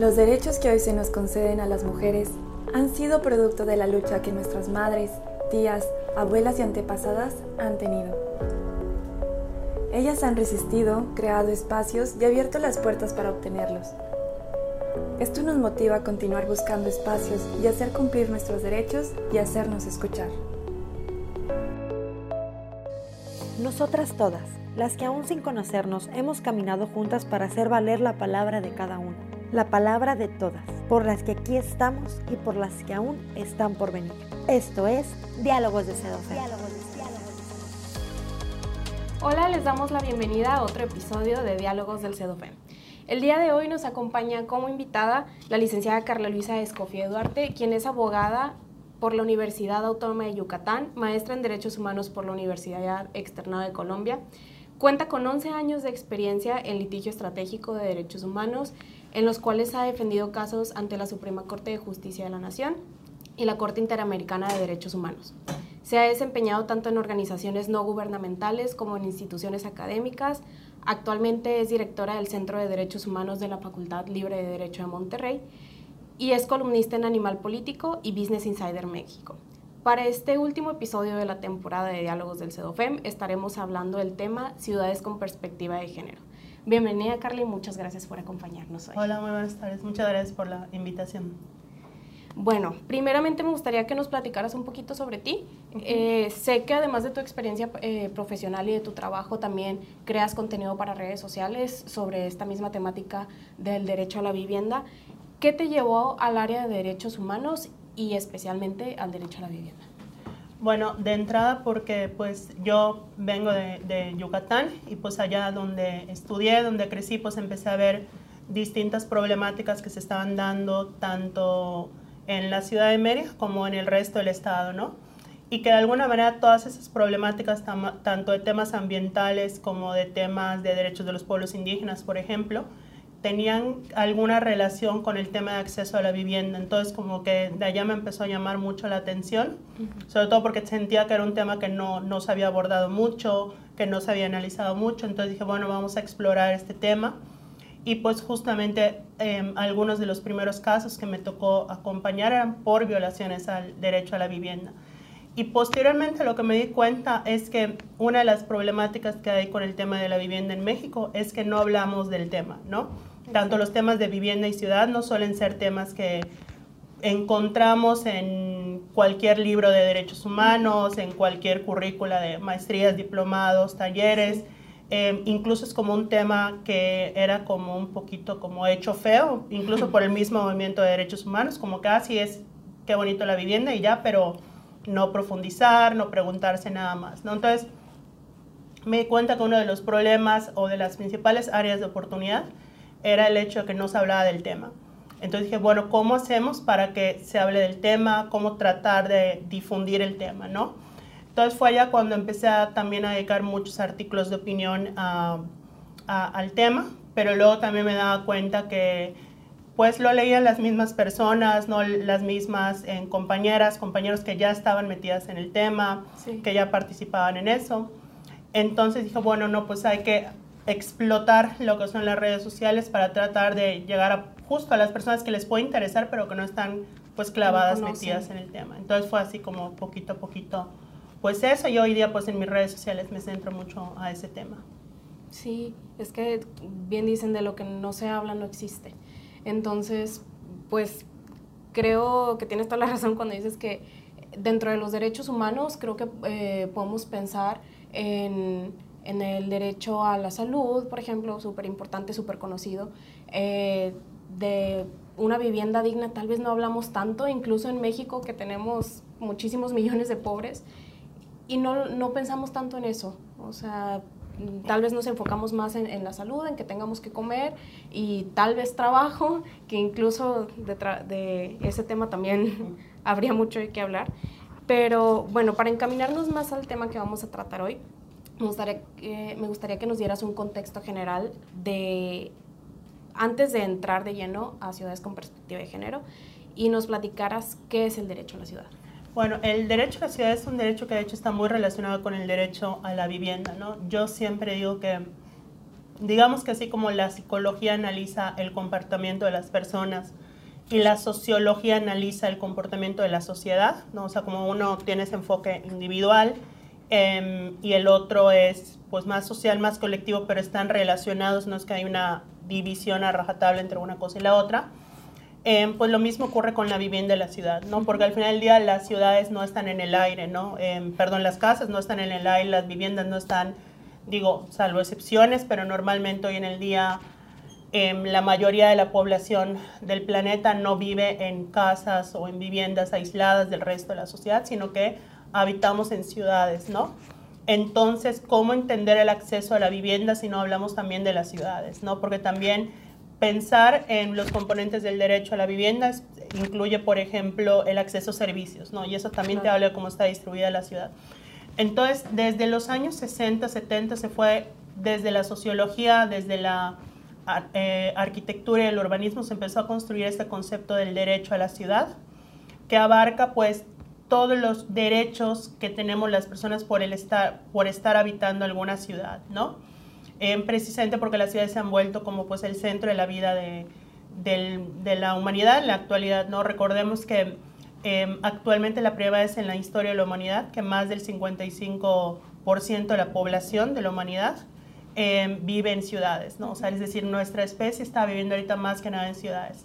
Los derechos que hoy se nos conceden a las mujeres han sido producto de la lucha que nuestras madres, tías, abuelas y antepasadas han tenido. Ellas han resistido, creado espacios y abierto las puertas para obtenerlos. Esto nos motiva a continuar buscando espacios y hacer cumplir nuestros derechos y hacernos escuchar. Nosotras todas, las que aún sin conocernos hemos caminado juntas para hacer valer la palabra de cada una, la palabra de todas, por las que aquí estamos y por las que aún están por venir. Esto es Diálogos de Sedofe. Hola, les damos la bienvenida a otro episodio de Diálogos del CEDOFEM. El día de hoy nos acompaña como invitada la licenciada Carla Luisa Escofía Duarte, quien es abogada por la Universidad Autónoma de Yucatán, maestra en Derechos Humanos por la Universidad Externada de Colombia. Cuenta con 11 años de experiencia en litigio estratégico de derechos humanos, en los cuales ha defendido casos ante la Suprema Corte de Justicia de la Nación y la Corte Interamericana de Derechos Humanos. Se ha desempeñado tanto en organizaciones no gubernamentales como en instituciones académicas. Actualmente es directora del Centro de Derechos Humanos de la Facultad Libre de Derecho de Monterrey y es columnista en Animal Político y Business Insider México. Para este último episodio de la temporada de Diálogos del CEDOFEM estaremos hablando del tema Ciudades con Perspectiva de Género. Bienvenida Carly, muchas gracias por acompañarnos hoy. Hola, muy buenas tardes. Muchas gracias por la invitación. Bueno, primeramente me gustaría que nos platicaras un poquito sobre ti. Eh, sé que además de tu experiencia eh, profesional y de tu trabajo, también creas contenido para redes sociales sobre esta misma temática del derecho a la vivienda. ¿Qué te llevó al área de derechos humanos y especialmente al derecho a la vivienda? Bueno, de entrada porque pues yo vengo de, Yucatán y pues allá donde estudié, donde crecí, pues empecé a ver distintas problemáticas que se estaban dando tanto en la ciudad de Mérida como en el resto del estado, ¿no? Y que de alguna manera todas esas problemáticas, tanto de temas ambientales como de temas de derechos de los pueblos indígenas, por ejemplo, tenían alguna relación con el tema de acceso a la vivienda. Entonces, como que de allá me empezó a llamar mucho la atención, sobre todo porque sentía que era un tema que no, no se había abordado mucho, que no se había analizado mucho. Entonces dije, bueno, vamos a explorar este tema y pues justamente em, algunos de los primeros casos que me tocó acompañar eran por violaciones al derecho a la vivienda. Y posteriormente lo que me di cuenta es que una de las problemáticas que hay con el tema de la vivienda en México es que no hablamos del tema, ¿no? Tanto los temas de vivienda y ciudad no suelen ser temas que encontramos en cualquier libro de derechos humanos, en cualquier currícula de maestrías, diplomados, talleres. Em, incluso es como un tema que era como un poquito como hecho feo, incluso por el mismo movimiento de derechos humanos, como casi es qué bonito la vivienda y ya, pero no profundizar, no preguntarse nada más, ¿no? Entonces, me di cuenta que uno de los problemas o de las principales áreas de oportunidad era el hecho de que no se hablaba del tema. Entonces dije, bueno, ¿cómo hacemos para que se hable del tema? ¿Cómo tratar de difundir el tema, no? Entonces fue allá cuando empecé a, también a dedicar muchos artículos de opinión al tema, pero luego también me daba cuenta que pues lo leían las mismas personas, no las mismas eh, compañeras, compañeros que ya estaban metidas en el tema, que ya participaban en eso. Entonces dije, bueno, no, pues hay que explotar lo que son las redes sociales para tratar de llegar a, justo a las personas que les puede interesar, pero que no están pues clavadas, metidas en el tema. Entonces fue así como poquito a poquito pues eso, y hoy día pues en mis redes sociales me centro mucho a ese tema. Sí, es que bien dicen de lo que no se habla no existe. Entonces, pues creo que tienes toda la razón cuando dices que dentro de los derechos humanos creo que eh, podemos pensar en, en, el derecho a la salud, por ejemplo, súper importante, súper conocido, eh, de una vivienda digna, tal vez no hablamos tanto, incluso en México que tenemos muchísimos millones de pobres, y no, no pensamos tanto en eso. O sea, tal vez nos enfocamos más en, la salud, en que tengamos que comer y tal vez trabajo, que incluso de, de ese tema también habría mucho qué hablar. Pero bueno, para encaminarnos más al tema que vamos a tratar hoy, me gustaría, me gustaría que nos dieras un contexto general de, antes de entrar de lleno a ciudades con perspectiva de género, y nos platicaras qué es el derecho a la ciudad. Bueno, el derecho a la ciudad es un derecho que de hecho está muy relacionado con el derecho a la vivienda, ¿no? Yo siempre digo que digamos que así como la psicología analiza el comportamiento de las personas y la sociología analiza el comportamiento de la sociedad, ¿no? O sea, como uno tiene ese enfoque individual em, y el otro es pues más social, más colectivo, pero están relacionados, no es que hay una división a rajatabla entre una cosa y la otra. Em, pues lo mismo ocurre con la vivienda de la ciudad, ¿no? Porque al final del día las ciudades no están en el aire, ¿no? Em, perdón, las casas no están en el aire, las viviendas no están, digo, salvo excepciones, pero normalmente hoy en el día la mayoría de la población del planeta no vive en casas o en viviendas aisladas del resto de la sociedad, sino que habitamos en ciudades, ¿no? Entonces, ¿cómo entender el acceso a la vivienda si no hablamos también de las ciudades, ¿no? Porque también pensar en los componentes del derecho a la vivienda incluye, por ejemplo, el acceso a servicios, ¿no? Y eso también te habla de cómo está distribuida la ciudad. Entonces, desde los años 60, 70 se fue desde la sociología, desde la eh, arquitectura y el urbanismo, se empezó a construir este concepto del derecho a la ciudad, que abarca pues todos los derechos que tenemos las personas por, el estar, por estar habitando alguna ciudad, ¿no? precisamente porque las ciudades se han vuelto como pues el centro de la vida de, la humanidad en la actualidad, ¿no? Recordemos que em, actualmente la primera vez en la historia de la humanidad que más del 55% de la población de la humanidad em, vive en ciudades, ¿no? O sea, es decir, nuestra especie está viviendo ahorita más que nada en ciudades.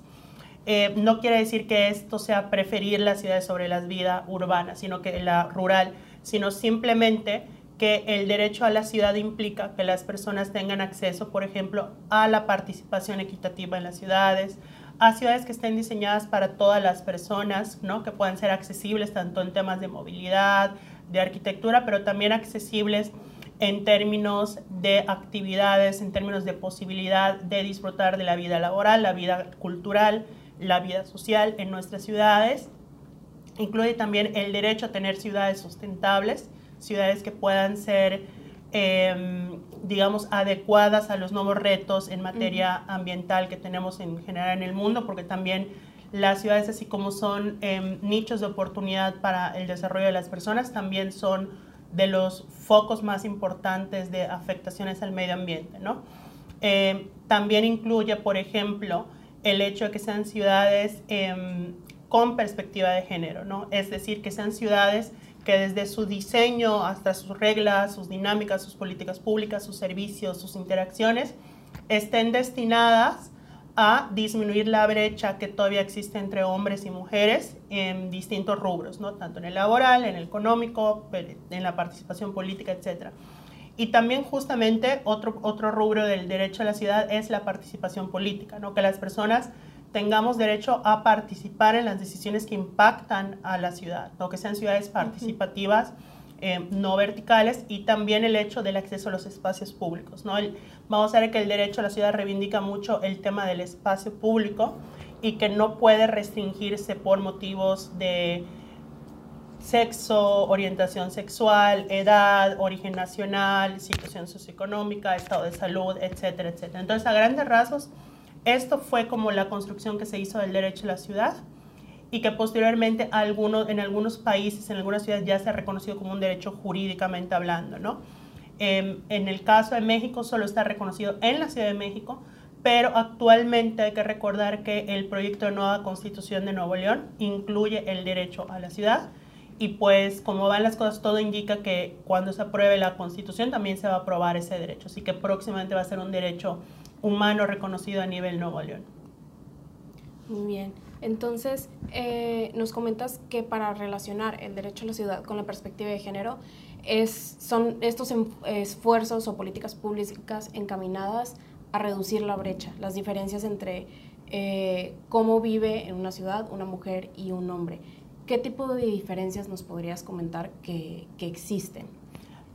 Eh, no quiere decir que esto sea preferir las ciudades sobre las vidas urbanas, sino que la rural, sino simplemente que el derecho a la ciudad implica que las personas tengan acceso, por ejemplo, a la participación equitativa en las ciudades, a ciudades que estén diseñadas para todas las personas, ¿no? que puedan ser accesibles tanto en temas de movilidad, de arquitectura, pero también accesibles en términos de actividades, en términos de posibilidad de disfrutar de la vida laboral, la vida cultural, la vida social en nuestras ciudades. Incluye también el derecho a tener ciudades sustentables, ciudades que puedan ser, em, digamos, adecuadas a los nuevos retos en materia ambiental que tenemos en general en el mundo, porque también las ciudades, así como son em, nichos de oportunidad para el desarrollo de las personas, también son de los focos más importantes de afectaciones al medio ambiente, ¿no? Em, también incluye, por ejemplo, el hecho de que sean ciudades em, con perspectiva de género, ¿no? Es decir, que sean ciudades que desde su diseño hasta sus reglas, sus dinámicas, sus políticas públicas, sus servicios, sus interacciones, estén destinadas a disminuir la brecha que todavía existe entre hombres y mujeres en distintos rubros, ¿no? tanto en el laboral, en el económico, en la participación política, etc. Y también justamente otro, otro rubro del derecho a la ciudad es la participación política, ¿no? que las personas tengamos derecho a participar en las decisiones que impactan a la ciudad, ¿no? que sean ciudades participativas, eh, no verticales, y también el hecho del acceso a los espacios públicos. ¿no? vamos a ver que el derecho a la ciudad reivindica mucho el tema del espacio público y que no puede restringirse por motivos de sexo, orientación sexual, edad, origen nacional, situación socioeconómica, estado de salud, etcétera, etcétera. Entonces, a grandes rasgos, esto fue como la construcción que se hizo del derecho a la ciudad y que posteriormente algunos, en algunos países, en algunas ciudades ya se ha reconocido como un derecho jurídicamente hablando, ¿no? Em, en el caso de México solo está reconocido en la Ciudad de México, pero actualmente hay que recordar que el proyecto de nueva constitución de Nuevo León incluye el derecho a la ciudad y pues como van las cosas, todo indica que cuando se apruebe la constitución también se va a aprobar ese derecho. Así que próximamente va a ser un derecho humano reconocido a nivel Nuevo León. Muy bien. Entonces, eh, nos comentas que para relacionar el derecho a la ciudad con la perspectiva de género, es, son estos esfuerzos o políticas públicas encaminadas a reducir la brecha, las diferencias entre eh, cómo vive en una ciudad una mujer y un hombre. ¿Qué tipo de diferencias nos podrías comentar que, existen?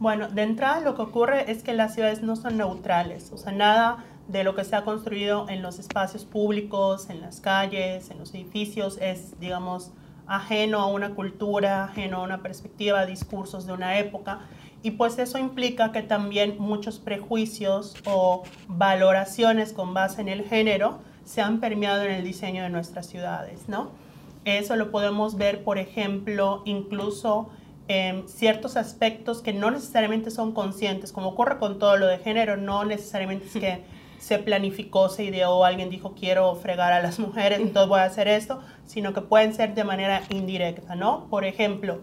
Bueno, de entrada lo que ocurre es que las ciudades no son neutrales, o sea, nada de lo que se ha construido en los espacios públicos, en las calles, en los edificios, es, digamos, ajeno a una cultura, ajeno a una perspectiva, discursos de una época. Y pues eso implica que también muchos prejuicios o valoraciones con base en el género se han permeado en el diseño de nuestras ciudades, ¿no? Eso lo podemos ver, por ejemplo, incluso em, ciertos aspectos que no necesariamente son conscientes, como ocurre con todo lo de género, no necesariamente es que se planificó, se ideó, alguien dijo quiero fregar a las mujeres, entonces voy a hacer esto, sino que pueden ser de manera indirecta, ¿no? Por ejemplo,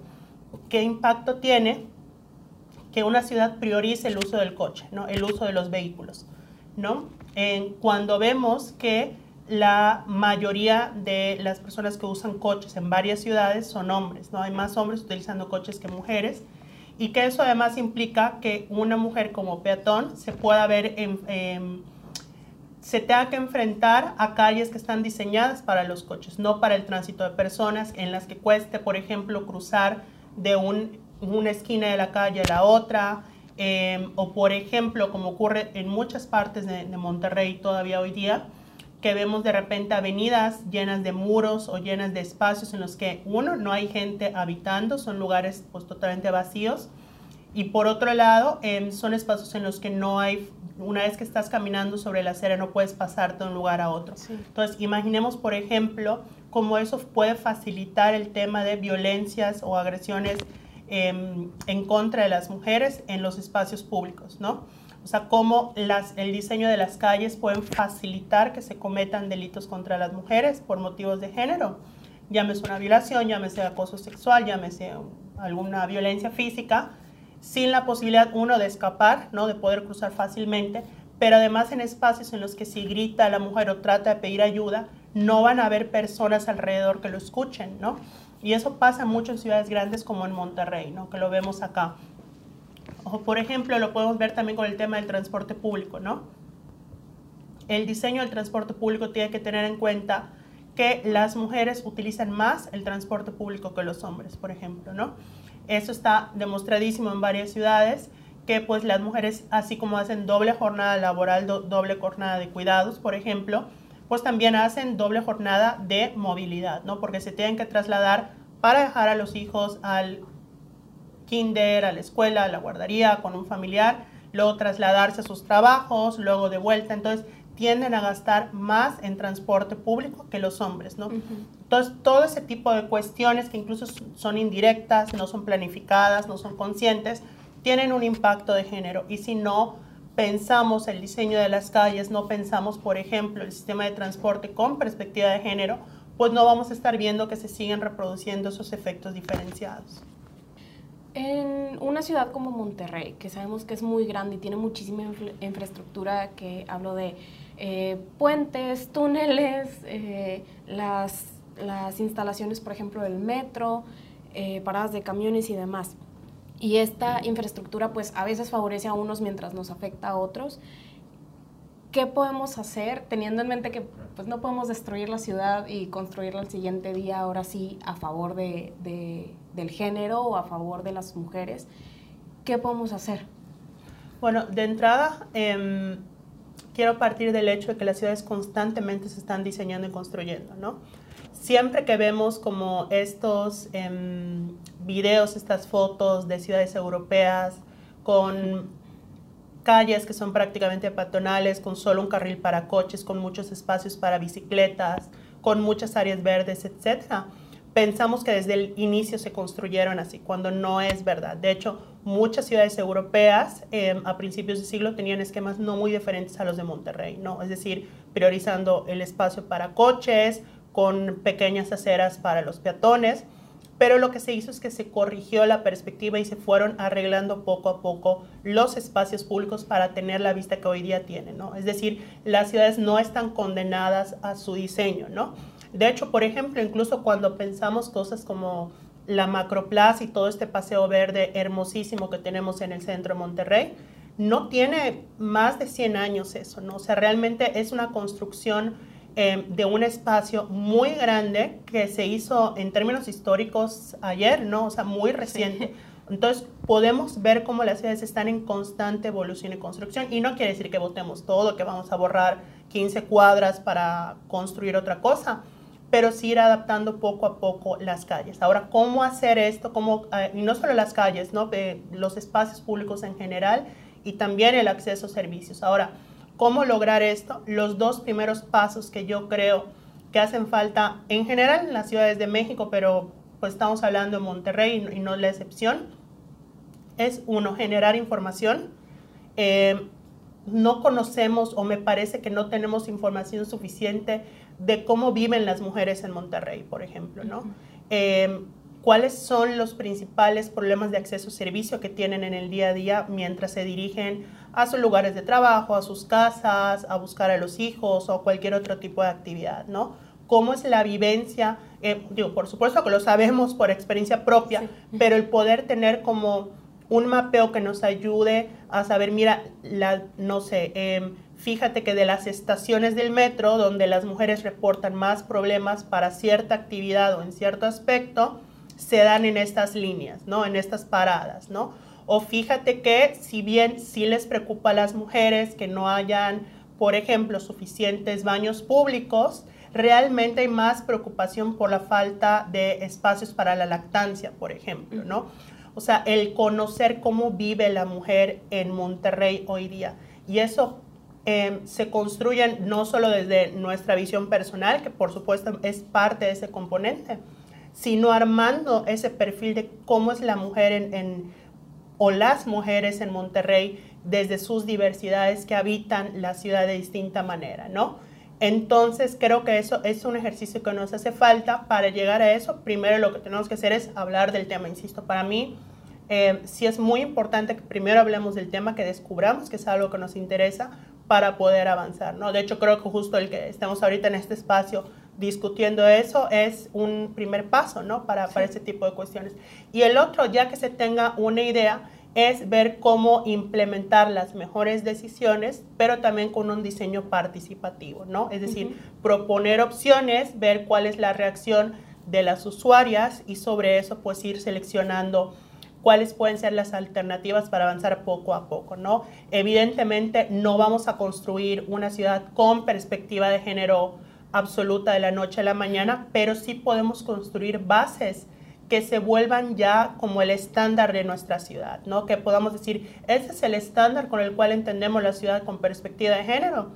¿qué impacto tiene que una ciudad priorice el uso del coche, ¿no? El uso de los vehículos, ¿no? En, cuando vemos que la mayoría de las personas que usan coches en varias ciudades son hombres, ¿no? Hay más hombres utilizando coches que mujeres y que eso además implica que una mujer como peatón se pueda ver en se tenga que enfrentar a calles que están diseñadas para los coches, no para el tránsito de personas, en las que cueste, por ejemplo, cruzar de una esquina de la calle a la otra, em, o por ejemplo, como ocurre en muchas partes de, Monterrey todavía hoy día, que vemos de repente avenidas llenas de muros o llenas de espacios en los que, uno, no hay gente habitando, son lugares pues totalmente vacíos, y por otro lado, em, son espacios en los que no hay una vez que estás caminando sobre la acera no puedes pasarte de un lugar a otro. Entonces, imaginemos, por ejemplo, cómo eso puede facilitar el tema de violencias o agresiones em, en contra de las mujeres en los espacios públicos, ¿no? O sea, cómo el diseño de las calles pueden facilitar que se cometan delitos contra las mujeres por motivos de género. Llámese una violación, llámese acoso sexual, llámese alguna violencia física, sin la posibilidad, uno, de escapar, ¿no? de poder cruzar fácilmente, pero además en espacios en los que si grita la mujer o trata de pedir ayuda, no van a haber personas alrededor que lo escuchen, ¿no? Y eso pasa mucho en ciudades grandes como en Monterrey, ¿no? Que lo vemos acá. O por ejemplo, lo podemos ver también con el tema del transporte público, ¿no? El diseño del transporte público tiene que tener en cuenta que las mujeres utilizan más el transporte público que los hombres, por ejemplo, ¿no? Eso está demostradísimo en varias ciudades, que pues las mujeres, así como hacen doble jornada laboral, doble jornada de cuidados, por ejemplo, pues también hacen doble jornada de movilidad, ¿no? Porque se tienen que trasladar para dejar a los hijos al kinder, a la escuela, a la guardería, con un familiar, luego trasladarse a sus trabajos, luego de vuelta. Entonces, tienden a gastar más en transporte público que los hombres, ¿no? Entonces, todo ese tipo de cuestiones que incluso son indirectas, no son planificadas, no son conscientes, tienen un impacto de género. Y si no pensamos el diseño de las calles, no pensamos, por ejemplo, el sistema de transporte con perspectiva de género, pues no vamos a estar viendo que se siguen reproduciendo esos efectos diferenciados. En una ciudad como Monterrey, que sabemos que es muy grande y tiene muchísima infraestructura, que hablo de eh, puentes, túneles, eh, las, las, instalaciones, por ejemplo, del metro, eh, paradas de camiones y demás. Y esta infraestructura pues a veces favorece a unos mientras nos afecta a otros. ¿Qué podemos hacer teniendo en mente que pues no podemos destruir la ciudad y construirla el siguiente día ahora sí a favor de, de, del género o a favor de las mujeres? ¿Qué podemos hacer? Bueno, de entrada, eh, quiero partir del hecho de que las ciudades constantemente se están diseñando y construyendo, ¿no? Siempre que vemos como estos em, videos, estas fotos de ciudades europeas con calles que son prácticamente peatonales, con solo un carril para coches, con muchos espacios para bicicletas, con muchas áreas verdes, etcétera, pensamos que desde el inicio se construyeron así, cuando no es verdad. De hecho, muchas ciudades europeas em, a principios de siglo tenían esquemas no muy diferentes a los de Monterrey, ¿no? Es decir, priorizando el espacio para coches, con pequeñas aceras para los peatones, pero lo que se hizo es que se corrigió la perspectiva y se fueron arreglando poco a poco los espacios públicos para tener la vista que hoy día tienen, ¿no? Es decir, las ciudades no están condenadas a su diseño, ¿no? De hecho, por ejemplo, incluso cuando pensamos cosas como la Macroplaza y todo este paseo verde hermosísimo que tenemos en el centro de Monterrey, no tiene más de 100 años eso, ¿no? O sea, realmente es una construcción eh, de un espacio muy grande que se hizo en términos históricos ayer, ¿no? O sea, muy reciente. Entonces, podemos ver cómo las ciudades están en constante evolución y construcción. Y no quiere decir que votemos todo, que vamos a borrar 15 cuadras para construir otra cosa pero sí ir adaptando poco a poco las calles. Ahora, ¿cómo hacer esto? ¿Cómo, eh, y no solo las calles, ¿no? los espacios públicos en general y también el acceso a servicios. Ahora, ¿cómo lograr esto? Los dos primeros pasos que yo creo que hacen falta en general en las ciudades de México, pero pues estamos hablando de Monterrey y no la excepción, es uno, generar información. Eh, no conocemos o me parece que no tenemos información suficiente de cómo viven las mujeres en Monterrey, por ejemplo, ¿no? Eh, ¿Cuáles son los principales problemas de acceso a servicio que tienen en el día a día mientras se dirigen a sus lugares de trabajo, a sus casas, a buscar a los hijos o cualquier otro tipo de actividad, ¿no? ¿Cómo es la vivencia? Eh, digo, por supuesto que lo sabemos por experiencia propia, pero el poder tener como un mapeo que nos ayude a saber, mira, la, no sé, em, fíjate que de las estaciones del metro donde las mujeres reportan más problemas para cierta actividad o en cierto aspecto, se dan en estas líneas, ¿no? En estas paradas, ¿no? O fíjate que si bien sí les preocupa a las mujeres que no hayan, por ejemplo, suficientes baños públicos, realmente hay más preocupación por la falta de espacios para la lactancia, por ejemplo, ¿no? O sea, el conocer cómo vive la mujer en Monterrey hoy día. Y eso em, se construye no solo desde nuestra visión personal, que por supuesto es parte de ese componente, sino armando ese perfil de cómo es la mujer en, o las mujeres en Monterrey desde sus diversidades que habitan la ciudad de distinta manera, ¿no? Entonces creo que eso es un ejercicio que nos hace falta para llegar a eso. Primero lo que tenemos que hacer es hablar del tema, insisto, para mí eh, sí es muy importante que primero hablemos del tema, que descubramos que es algo que nos interesa para poder avanzar, ¿no? De hecho, creo que justo el que estamos ahorita en este espacio discutiendo eso es un primer paso, ¿no? Para, para ese tipo de cuestiones. Y el otro, ya que se tenga una idea, es ver cómo implementar las mejores decisiones, pero también con un diseño participativo, ¿no? Es decir, proponer opciones, ver cuál es la reacción de las usuarias y sobre eso pues ir seleccionando cuáles pueden ser las alternativas para avanzar poco a poco, ¿no? Evidentemente no vamos a construir una ciudad con perspectiva de género absoluta de la noche a la mañana, pero sí podemos construir bases que se vuelvan ya como el estándar de nuestra ciudad, ¿no? Que podamos decir, ese es el estándar con el cual entendemos la ciudad con perspectiva de género.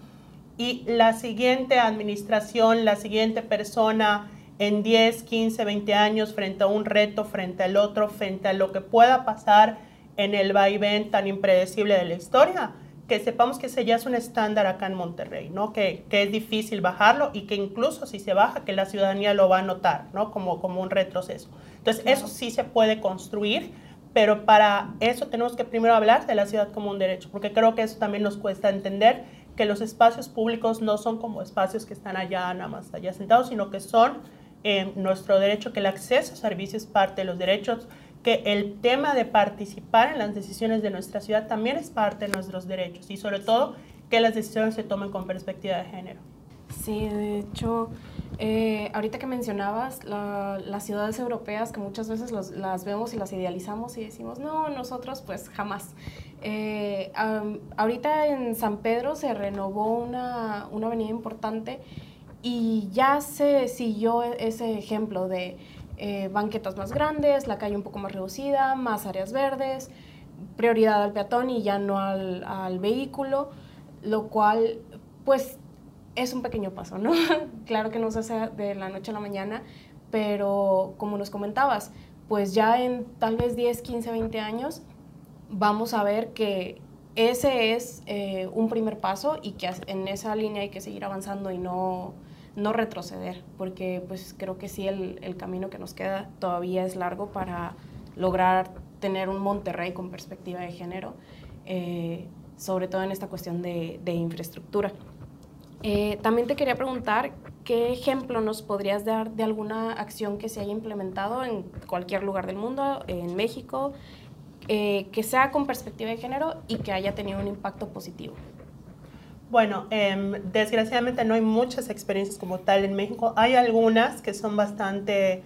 Y la siguiente administración, la siguiente persona en 10, 15, 20 años frente a un reto, frente al otro, frente a lo que pueda pasar en el vaivén tan impredecible de la historia, que sepamos que ese ya es un estándar acá en Monterrey, ¿no? Que, que, es difícil bajarlo y que incluso si se baja, que la ciudadanía lo va a notar, ¿no? Como, como un retroceso. Entonces, eso sí se puede construir, pero para eso tenemos que primero hablar de la ciudad como un derecho, porque creo que eso también nos cuesta entender que los espacios públicos no son como espacios que están allá nada más allá sentados, sino que son nuestro derecho, que el acceso a servicios es parte de los derechos, que el tema de participar en las decisiones de nuestra ciudad también es parte de nuestros derechos y sobre todo que las decisiones se tomen con perspectiva de género. Sí, de hecho, eh, ahorita que mencionabas las ciudades europeas, que muchas veces las vemos y las idealizamos y decimos, no, nosotros pues jamás. Eh, ahorita en San Pedro se renovó una, una avenida importante y ya se siguió ese ejemplo de eh, banquetas más grandes, la calle un poco más reducida, más áreas verdes, prioridad al peatón y ya no al, al vehículo, lo cual pues es un pequeño paso, ¿no? claro que no se hace de la noche a la mañana, pero como nos comentabas, pues ya en tal vez 10, 15, 20 años vamos a ver que ese es eh, un primer paso y que en esa línea hay que seguir avanzando y no no retroceder, porque pues creo que sí el, el, camino que nos queda todavía es largo para lograr tener un Monterrey con perspectiva de género, eh, sobre todo en esta cuestión de, de infraestructura. Eh, también te quería preguntar qué ejemplo nos podrías dar de alguna acción que se haya implementado en cualquier lugar del mundo, en México, eh, que sea con perspectiva de género y que haya tenido un impacto positivo. Bueno, em, desgraciadamente no hay muchas experiencias como tal en México. Hay algunas que son bastante,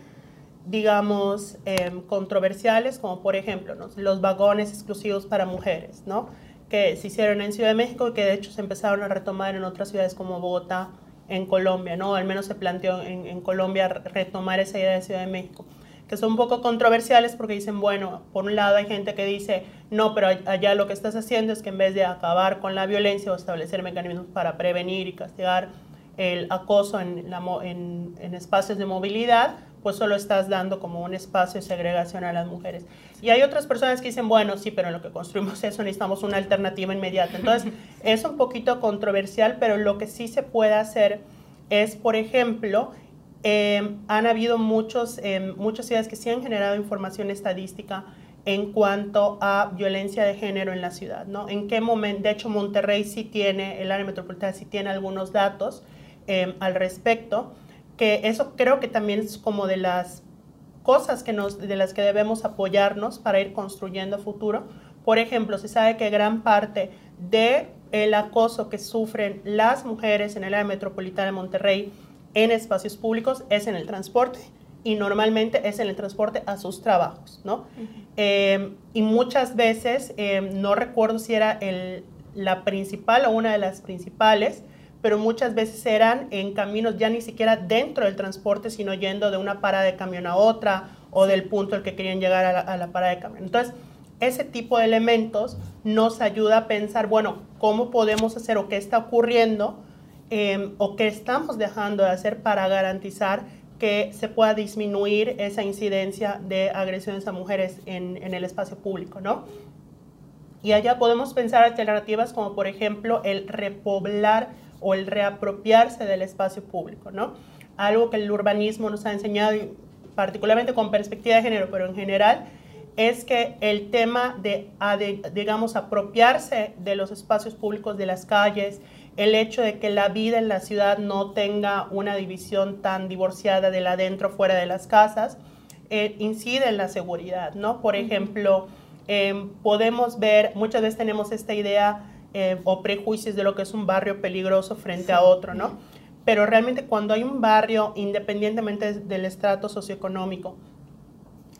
digamos, em, controversiales, como por ejemplo los vagones exclusivos para mujeres, ¿no? que se hicieron en Ciudad de México y que de hecho se empezaron a retomar en otras ciudades como Bogotá, en Colombia, ¿no? Al menos se planteó en, en Colombia retomar esa idea de Ciudad de México que son un poco controversiales porque dicen, bueno, por un lado hay gente que dice, no, pero allá lo que estás haciendo es que en vez de acabar con la violencia o establecer mecanismos para prevenir y castigar el acoso en, en, en espacios de movilidad, pues solo estás dando como un espacio de segregación a las mujeres. Y hay otras personas que dicen, bueno, sí, pero en lo que construimos eso necesitamos una alternativa inmediata. Entonces, es un poquito controversial, pero lo que sí se puede hacer es, por ejemplo, eh, han habido muchos, eh, muchas ciudades que sí han generado información estadística en cuanto a violencia de género en la ciudad, ¿no? En qué momento, de hecho Monterrey sí tiene, el área metropolitana sí tiene algunos datos eh, al respecto, que eso creo que también es como de las cosas que nos, de las que debemos apoyarnos para ir construyendo futuro. Por ejemplo, se sabe que gran parte de el acoso que sufren las mujeres en el área metropolitana de Monterrey en espacios públicos es en el transporte y normalmente es en el transporte a sus trabajos, ¿no? Eh, y muchas veces, eh, no recuerdo si era el, la principal o una de las principales, pero muchas veces eran en caminos ya ni siquiera dentro del transporte, sino yendo de una parada de camión a otra o del punto al que querían llegar a la, parada de camión. Entonces, ese tipo de elementos nos ayuda a pensar, bueno, ¿cómo podemos hacer o qué está ocurriendo em, o qué estamos dejando de hacer para garantizar que se pueda disminuir esa incidencia de agresiones a mujeres en, en el espacio público, ¿no? Y allá podemos pensar alternativas como, por ejemplo, el repoblar o el reapropiarse del espacio público, ¿no? Algo que el urbanismo nos ha enseñado, particularmente con perspectiva de género, pero en general, es que el tema de, digamos, apropiarse de los espacios públicos, de las calles, el hecho de que la vida en la ciudad no tenga una división tan divorciada de la adentro fuera de las casas, eh, incide en la seguridad, ¿no? Por ejemplo, em, podemos ver, muchas veces tenemos esta idea eh, o prejuicios de lo que es un barrio peligroso frente a otro, ¿no? Pero realmente cuando hay un barrio, independientemente del estrato socioeconómico,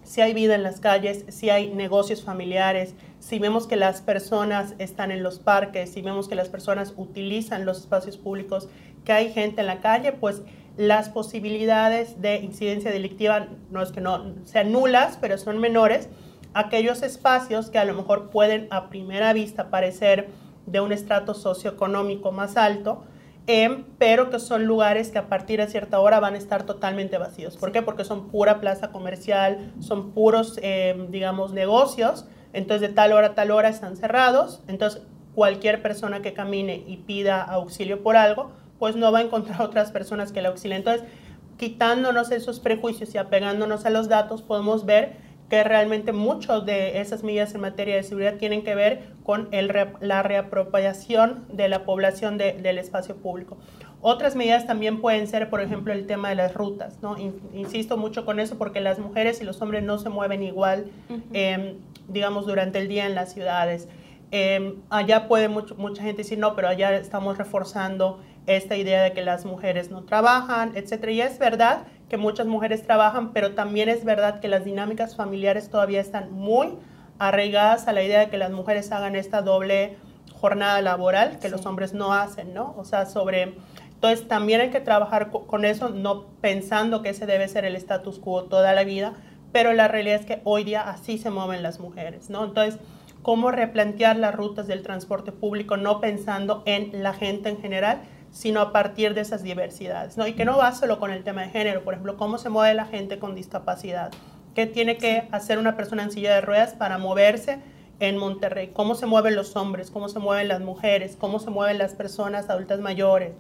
si hay vida en las calles, si hay negocios familiares, si vemos que las personas están en los parques, si vemos que las personas utilizan los espacios públicos, que hay gente en la calle, pues las posibilidades de incidencia delictiva no es que no sean nulas, pero son menores. Aquellos espacios que a lo mejor pueden a primera vista parecer de un estrato socioeconómico más alto, em, pero que son lugares que a partir de cierta hora van a estar totalmente vacíos. ¿Por qué? Porque son pura plaza comercial, son puros, em, digamos, negocios, entonces de tal hora a tal hora están cerrados, entonces cualquier persona que camine y pida auxilio por algo, pues no va a encontrar otras personas que le auxilien. Entonces, quitándonos esos prejuicios y apegándonos a los datos, podemos ver que realmente muchas de esas medidas en materia de seguridad tienen que ver con el, la reapropiación de la población del espacio público. Otras medidas también pueden ser, por ejemplo, el tema de las rutas. ¿no? insisto mucho con eso porque las mujeres y los hombres no se mueven igual, em, digamos, durante el día en las ciudades. Em, allá puede mucho, mucha gente decir, no, pero allá estamos reforzando esta idea de que las mujeres no trabajan, etc. Y es verdad, que muchas mujeres trabajan, pero también es verdad que las dinámicas familiares todavía están muy arraigadas a la idea de que las mujeres hagan esta doble jornada laboral que los hombres no hacen, ¿no? O sea, sobre... Entonces también hay que trabajar con eso, no pensando que ese debe ser el status quo toda la vida, pero la realidad es que hoy día así se mueven las mujeres, ¿no? Entonces, ¿cómo replantear las rutas del transporte público no pensando en la gente en general, sino a partir de esas diversidades, ¿no? Y que no va solo con el tema de género, por ejemplo, cómo se mueve la gente con discapacidad, qué tiene que hacer una persona en silla de ruedas para moverse en Monterrey, cómo se mueven los hombres, cómo se mueven las mujeres, cómo se mueven las personas adultas mayores,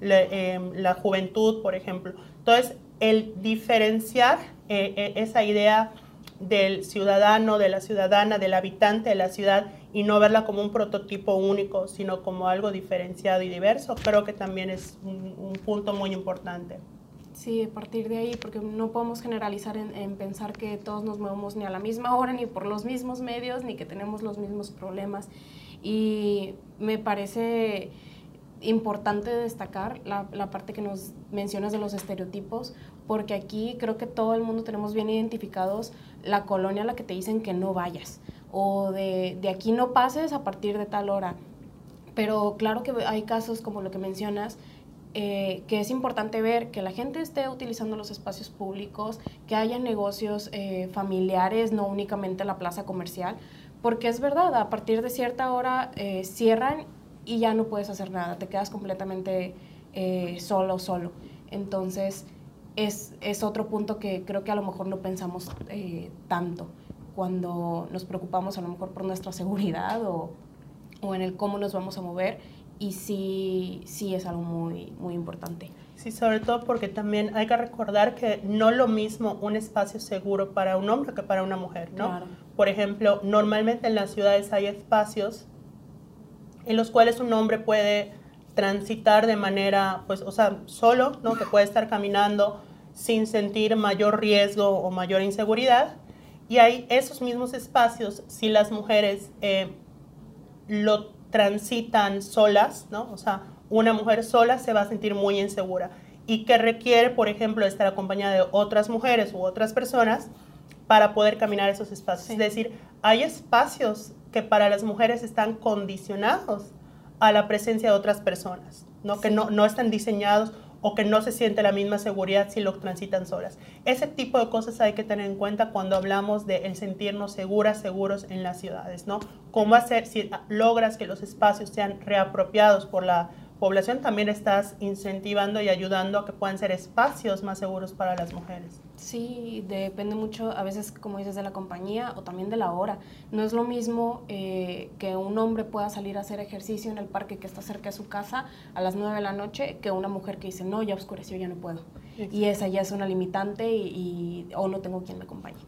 em, la juventud, por ejemplo. Entonces, el diferenciar eh, eh, esa idea del ciudadano, de la ciudadana, del habitante de la ciudad y no verla como un prototipo único, sino como algo diferenciado y diverso, creo que también es un, punto muy importante. Sí, a partir de ahí, porque no podemos generalizar en, pensar que todos nos movemos ni a la misma hora, ni por los mismos medios, ni que tenemos los mismos problemas. Y me parece importante destacar la, la, parte que nos mencionas de los estereotipos, porque aquí creo que todo el mundo tenemos bien identificados la colonia a la que te dicen que no vayas o de, de aquí no pases a partir de tal hora. Pero claro que hay casos como lo que mencionas, eh, que es importante ver que la gente esté utilizando los espacios públicos, que haya negocios eh, familiares, no únicamente la plaza comercial, porque es verdad, a partir de cierta hora eh, cierran y ya no puedes hacer nada, te quedas completamente eh, solo, solo. Entonces, es, es, otro punto que creo que a lo mejor no pensamos eh, tanto cuando nos preocupamos a lo mejor por nuestra seguridad o, o en el cómo nos vamos a mover y sí, sí es algo muy, muy importante. Sí, sobre todo porque también hay que recordar que no lo mismo un espacio seguro para un hombre que para una mujer, ¿no? Claro. Por ejemplo, normalmente en las ciudades hay espacios en los cuales un hombre puede transitar de manera, pues, o sea, solo, ¿no? Que puede estar caminando sin sentir mayor riesgo o mayor inseguridad. Y hay esos mismos espacios, si las mujeres eh, lo transitan solas, ¿no? O sea, una mujer sola se va a sentir muy insegura y que requiere, por ejemplo, estar acompañada de otras mujeres u otras personas para poder caminar esos espacios. Es decir, hay espacios que para las mujeres están condicionados a la presencia de otras personas, ¿no? que no, no están diseñados o que no se siente la misma seguridad si lo transitan solas. Ese tipo de cosas hay que tener en cuenta cuando hablamos de sentirnos seguras, seguros en las ciudades, ¿no? Cómo hacer, si logras que los espacios sean reapropiados por la población, también estás incentivando y ayudando a que puedan ser espacios más seguros para las mujeres. Sí, depende mucho, a veces, como dices, de la compañía o también de la hora. No es lo mismo eh, que un hombre pueda salir a hacer ejercicio en el parque que está cerca de su casa a las 9 de la noche que una mujer que dice, no, ya oscureció, ya no puedo. Y esa ya es una limitante y, o no tengo quien me acompañe.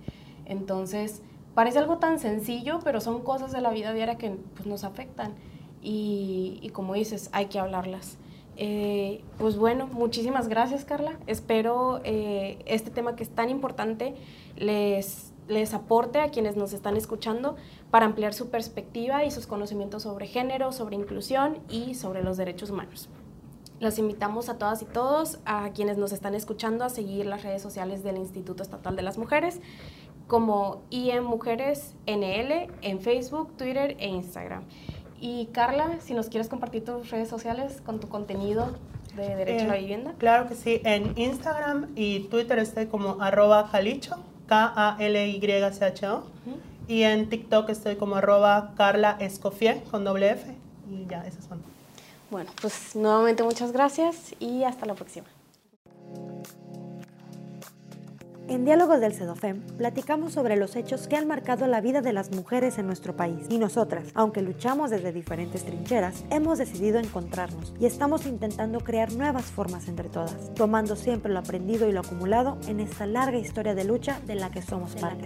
Entonces, parece algo tan sencillo, pero son cosas de la vida diaria que pues, nos afectan y, como dices, hay que hablarlas. Eh, pues bueno, muchísimas gracias Carla. Espero eh, este tema que es tan importante les, les aporte a quienes nos están escuchando para ampliar su perspectiva y sus conocimientos sobre género, sobre inclusión y sobre los derechos humanos. Los invitamos a todas y todos, a quienes nos están escuchando, a seguir las redes sociales del Instituto Estatal de las Mujeres como IEM Mujeres NL en Facebook, Twitter e Instagram. Y Carla, si nos quieres compartir tus redes sociales con tu contenido de Derecho a la eh, Vivienda. Claro que sí, en Instagram y Twitter estoy como arroba calicho, K-A-L-Y-C-H-O. Y en TikTok estoy como arroba Carla Escofier con doble F. Y ya, esas son. Bueno, pues nuevamente muchas gracias y hasta la próxima. En Diálogos del CEDOFEM platicamos sobre los hechos que han marcado la vida de las mujeres en nuestro país y nosotras, aunque luchamos desde diferentes trincheras, hemos decidido encontrarnos y estamos intentando crear nuevas formas entre todas, tomando siempre lo aprendido y lo acumulado en esta larga historia de lucha de la que somos parte.